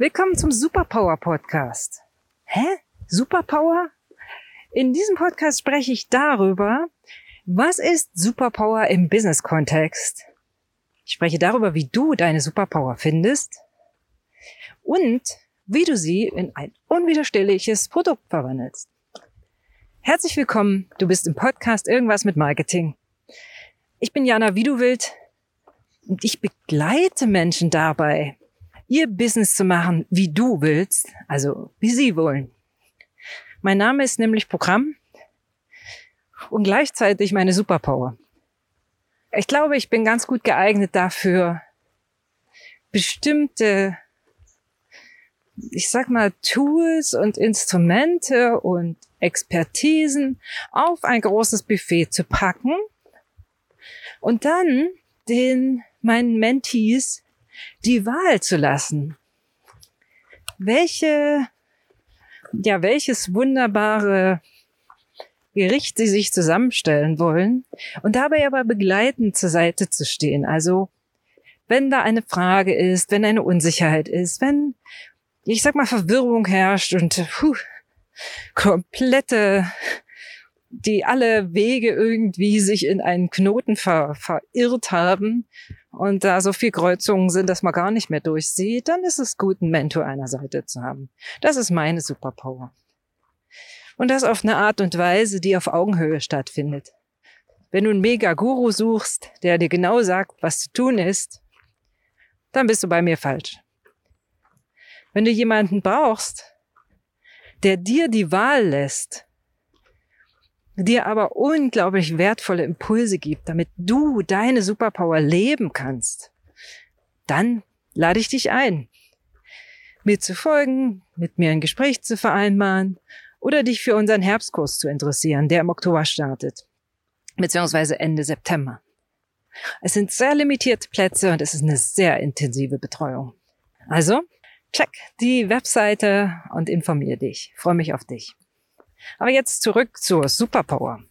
Willkommen zum Superpower Podcast. Hä? Superpower? In diesem Podcast spreche ich darüber, was ist Superpower im Business-Kontext? Ich spreche darüber, wie du deine Superpower findest und wie du sie in ein unwiderstehliches Produkt verwandelst. Herzlich willkommen, du bist im Podcast Irgendwas mit Marketing. Ich bin Jana Wieduwild und ich begleite Menschen dabei, ihr Business zu machen, wie du willst, also wie sie wollen. Mein Name ist nämlich Programm und gleichzeitig meine Superpower. Ich glaube, ich bin ganz gut geeignet dafür, bestimmte, ich sag mal, Tools und Instrumente und Expertisen auf ein großes Buffet zu packen und dann den meinen Mentees die Wahl zu lassen. Welche, ja, welches wunderbare Gericht sie sich zusammenstellen wollen und dabei aber begleitend zur Seite zu stehen. Also, wenn da eine Frage ist, wenn eine Unsicherheit ist, wenn, ich sag mal, Verwirrung herrscht und puh, komplette die alle Wege irgendwie sich in einen Knoten ver, verirrt haben und da so viel Kreuzungen sind, dass man gar nicht mehr durchsieht, dann ist es gut, einen Mentor einer Seite zu haben. Das ist meine Superpower. Und das auf eine Art und Weise, die auf Augenhöhe stattfindet. Wenn du einen Mega-Guru suchst, der dir genau sagt, was zu tun ist, dann bist du bei mir falsch. Wenn du jemanden brauchst, der dir die Wahl lässt, dir aber unglaublich wertvolle Impulse gibt, damit du deine Superpower leben kannst, dann lade ich dich ein, mir zu folgen, mit mir ein Gespräch zu vereinbaren oder dich für unseren Herbstkurs zu interessieren, der im Oktober startet, beziehungsweise Ende September. Es sind sehr limitierte Plätze und es ist eine sehr intensive Betreuung. Also, check die Webseite und informier dich. freue mich auf dich. Aber jetzt zurück zur Superpower.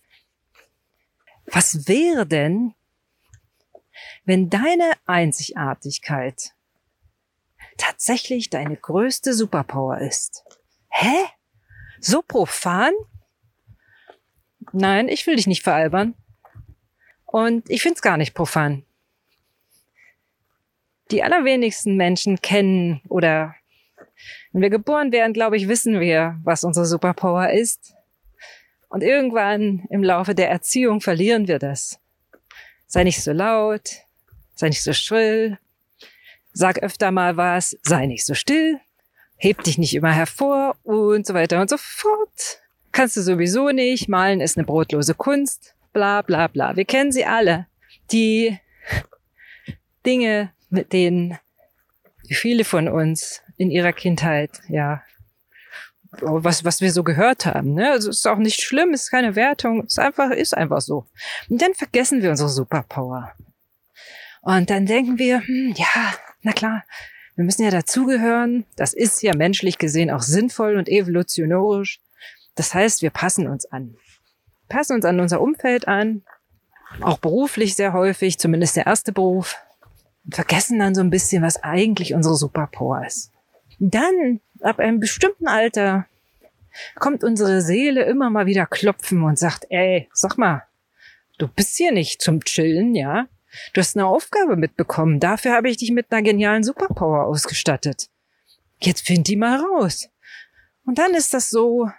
Was wäre denn, wenn deine Einzigartigkeit tatsächlich deine größte Superpower ist? Hä? So profan? Nein, ich will dich nicht veralbern. Und ich find's gar nicht profan. Die allerwenigsten Menschen kennen oder wenn wir geboren werden, glaube ich, wissen wir, was unsere Superpower ist. Und irgendwann im Laufe der Erziehung verlieren wir das. Sei nicht so laut, sei nicht so schrill, sag öfter mal was, sei nicht so still, heb dich nicht immer hervor und so weiter und so fort. Kannst du sowieso nicht, malen ist eine brotlose Kunst, bla bla bla. Wir kennen sie alle. Die Dinge, mit denen viele von uns in ihrer Kindheit, ja, was, was wir so gehört haben. Ne? Also ist auch nicht schlimm, ist keine Wertung, ist einfach, ist einfach so. Und dann vergessen wir unsere Superpower. Und dann denken wir, hm, ja, na klar, wir müssen ja dazugehören. Das ist ja menschlich gesehen auch sinnvoll und evolutionarisch. Das heißt, wir passen uns an. Passen uns an unser Umfeld an. Auch beruflich sehr häufig, zumindest der erste Beruf. Und vergessen dann so ein bisschen, was eigentlich unsere Superpower ist. Dann, ab einem bestimmten Alter, kommt unsere Seele immer mal wieder klopfen und sagt, ey, sag mal, du bist hier nicht zum Chillen, ja? Du hast eine Aufgabe mitbekommen. Dafür habe ich dich mit einer genialen Superpower ausgestattet. Jetzt find die mal raus. Und dann ist das so,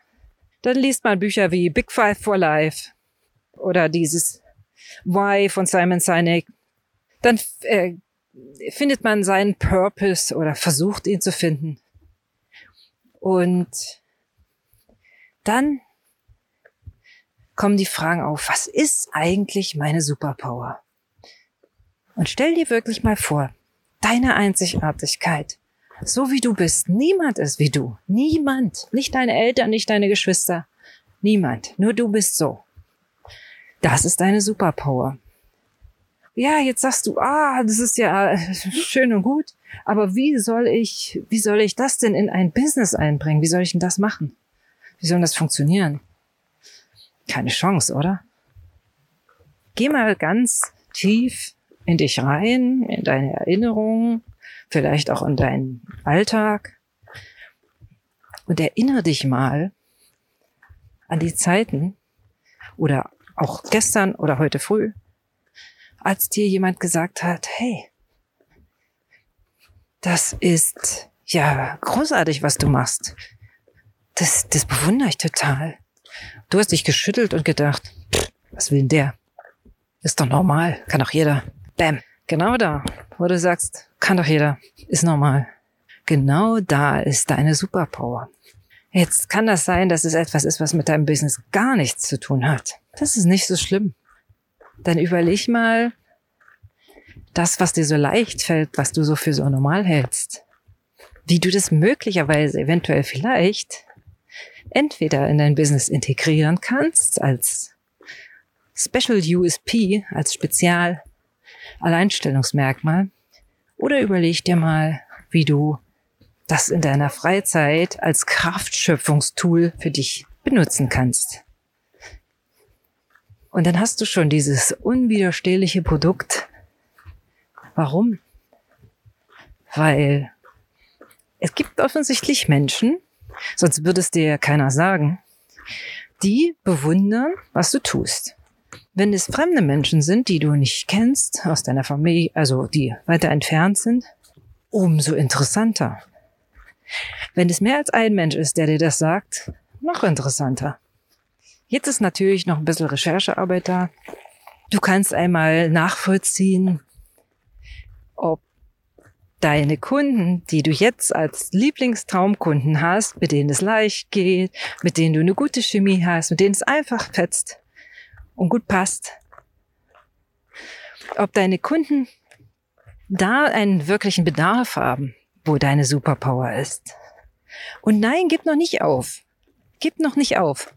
dann liest man Bücher wie Big Five for Life oder dieses Why von Simon Sinek. Dann äh, findet man seinen Purpose oder versucht ihn zu finden. Und dann kommen die Fragen auf, was ist eigentlich meine Superpower? Und stell dir wirklich mal vor, deine Einzigartigkeit, so wie du bist, niemand ist wie du. Niemand. Nicht deine Eltern, nicht deine Geschwister. Niemand. Nur du bist so. Das ist deine Superpower ja, jetzt sagst du, ah, das ist ja äh, schön und gut, aber wie soll ich, wie soll ich das denn in ein Business einbringen? Wie soll ich denn das machen? Wie soll das funktionieren? Keine Chance, oder? Geh mal ganz tief in dich rein, in deine Erinnerungen, vielleicht auch in deinen Alltag Und erinnere dich mal an die Zeiten oder auch gestern oder heute früh, als dir jemand gesagt hat, hey, das ist ja großartig, was du machst. Das, das bewundere ich total. Du hast dich geschüttelt und gedacht, was will denn der? Ist doch normal, kann doch jeder. Bam. Genau da, wo du sagst, kann doch jeder, ist normal. Genau da ist deine Superpower. Jetzt kann das sein, dass es etwas ist, was mit deinem Business gar nichts zu tun hat. Das ist nicht so schlimm. Dann überleg mal das, was dir so leicht fällt, was du so für so normal hältst. Wie du das möglicherweise eventuell vielleicht entweder in dein Business integrieren kannst als Special USP, als Spezial Alleinstellungsmerkmal oder überleg dir mal, wie du das in deiner Freizeit als Kraftschöpfungstool für dich benutzen kannst. Und dann hast du schon dieses unwiderstehliche Produkt. Warum? Weil es gibt offensichtlich Menschen, sonst würde es dir ja keiner sagen, die bewundern, was du tust. Wenn es fremde Menschen sind, die du nicht kennst, aus deiner Familie, also die weiter entfernt sind, umso interessanter. Wenn es mehr als ein Mensch ist, der dir das sagt, noch interessanter. Jetzt ist natürlich noch ein bisschen Recherchearbeit da. Du kannst einmal nachvollziehen, ob deine Kunden, die du jetzt als Lieblingstraumkunden hast, mit denen es leicht geht, mit denen du eine gute Chemie hast, mit denen es einfach fetzt und gut passt, ob deine Kunden da einen wirklichen Bedarf haben wo deine Superpower ist. Und nein, gib noch nicht auf. Gib noch nicht auf.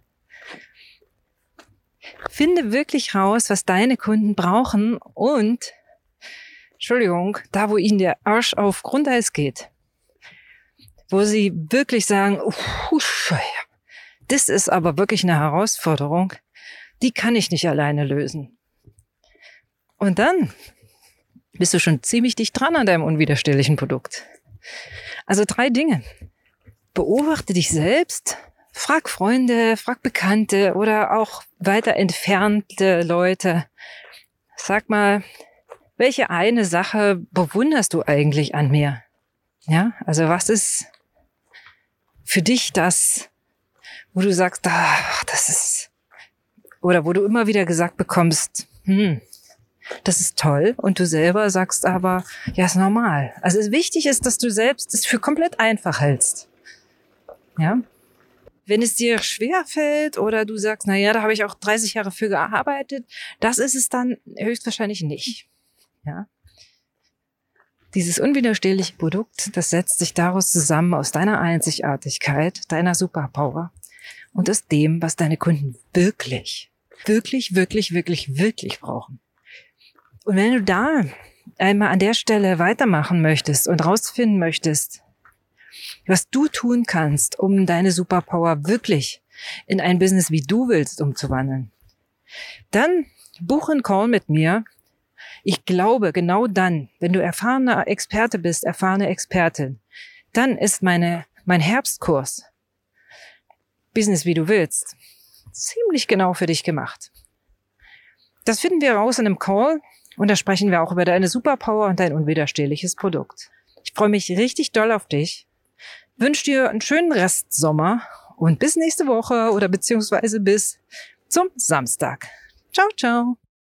Finde wirklich raus, was deine Kunden brauchen und, Entschuldigung, da wo ihnen der Arsch auf Grundeis geht, wo sie wirklich sagen, das ist aber wirklich eine Herausforderung, die kann ich nicht alleine lösen. Und dann bist du schon ziemlich dicht dran an deinem unwiderstehlichen Produkt. Also drei Dinge. Beobachte dich selbst, frag Freunde, frag Bekannte oder auch weiter entfernte Leute. Sag mal, welche eine Sache bewunderst du eigentlich an mir? Ja, also was ist für dich das, wo du sagst, ach, das ist, oder wo du immer wieder gesagt bekommst, hm, das ist toll und du selber sagst aber, ja, ist normal. Also wichtig ist, dass du selbst es für komplett einfach hältst. Ja. Wenn es dir schwer fällt oder du sagst, na ja, da habe ich auch 30 Jahre für gearbeitet, das ist es dann höchstwahrscheinlich nicht. Ja. Dieses unwiderstehliche Produkt, das setzt sich daraus zusammen aus deiner Einzigartigkeit, deiner Superpower und aus dem, was deine Kunden wirklich, wirklich, wirklich, wirklich, wirklich brauchen. Und wenn du da einmal an der Stelle weitermachen möchtest und rausfinden möchtest, was du tun kannst, um deine Superpower wirklich in ein Business wie du willst umzuwandeln, dann buch einen Call mit mir. Ich glaube, genau dann, wenn du erfahrener Experte bist, erfahrene Expertin, dann ist meine, mein Herbstkurs Business wie du willst ziemlich genau für dich gemacht. Das finden wir raus in einem Call. Und da sprechen wir auch über deine Superpower und dein unwiderstehliches Produkt. Ich freue mich richtig doll auf dich. Wünsche dir einen schönen Restsommer und bis nächste Woche oder beziehungsweise bis zum Samstag. Ciao, ciao.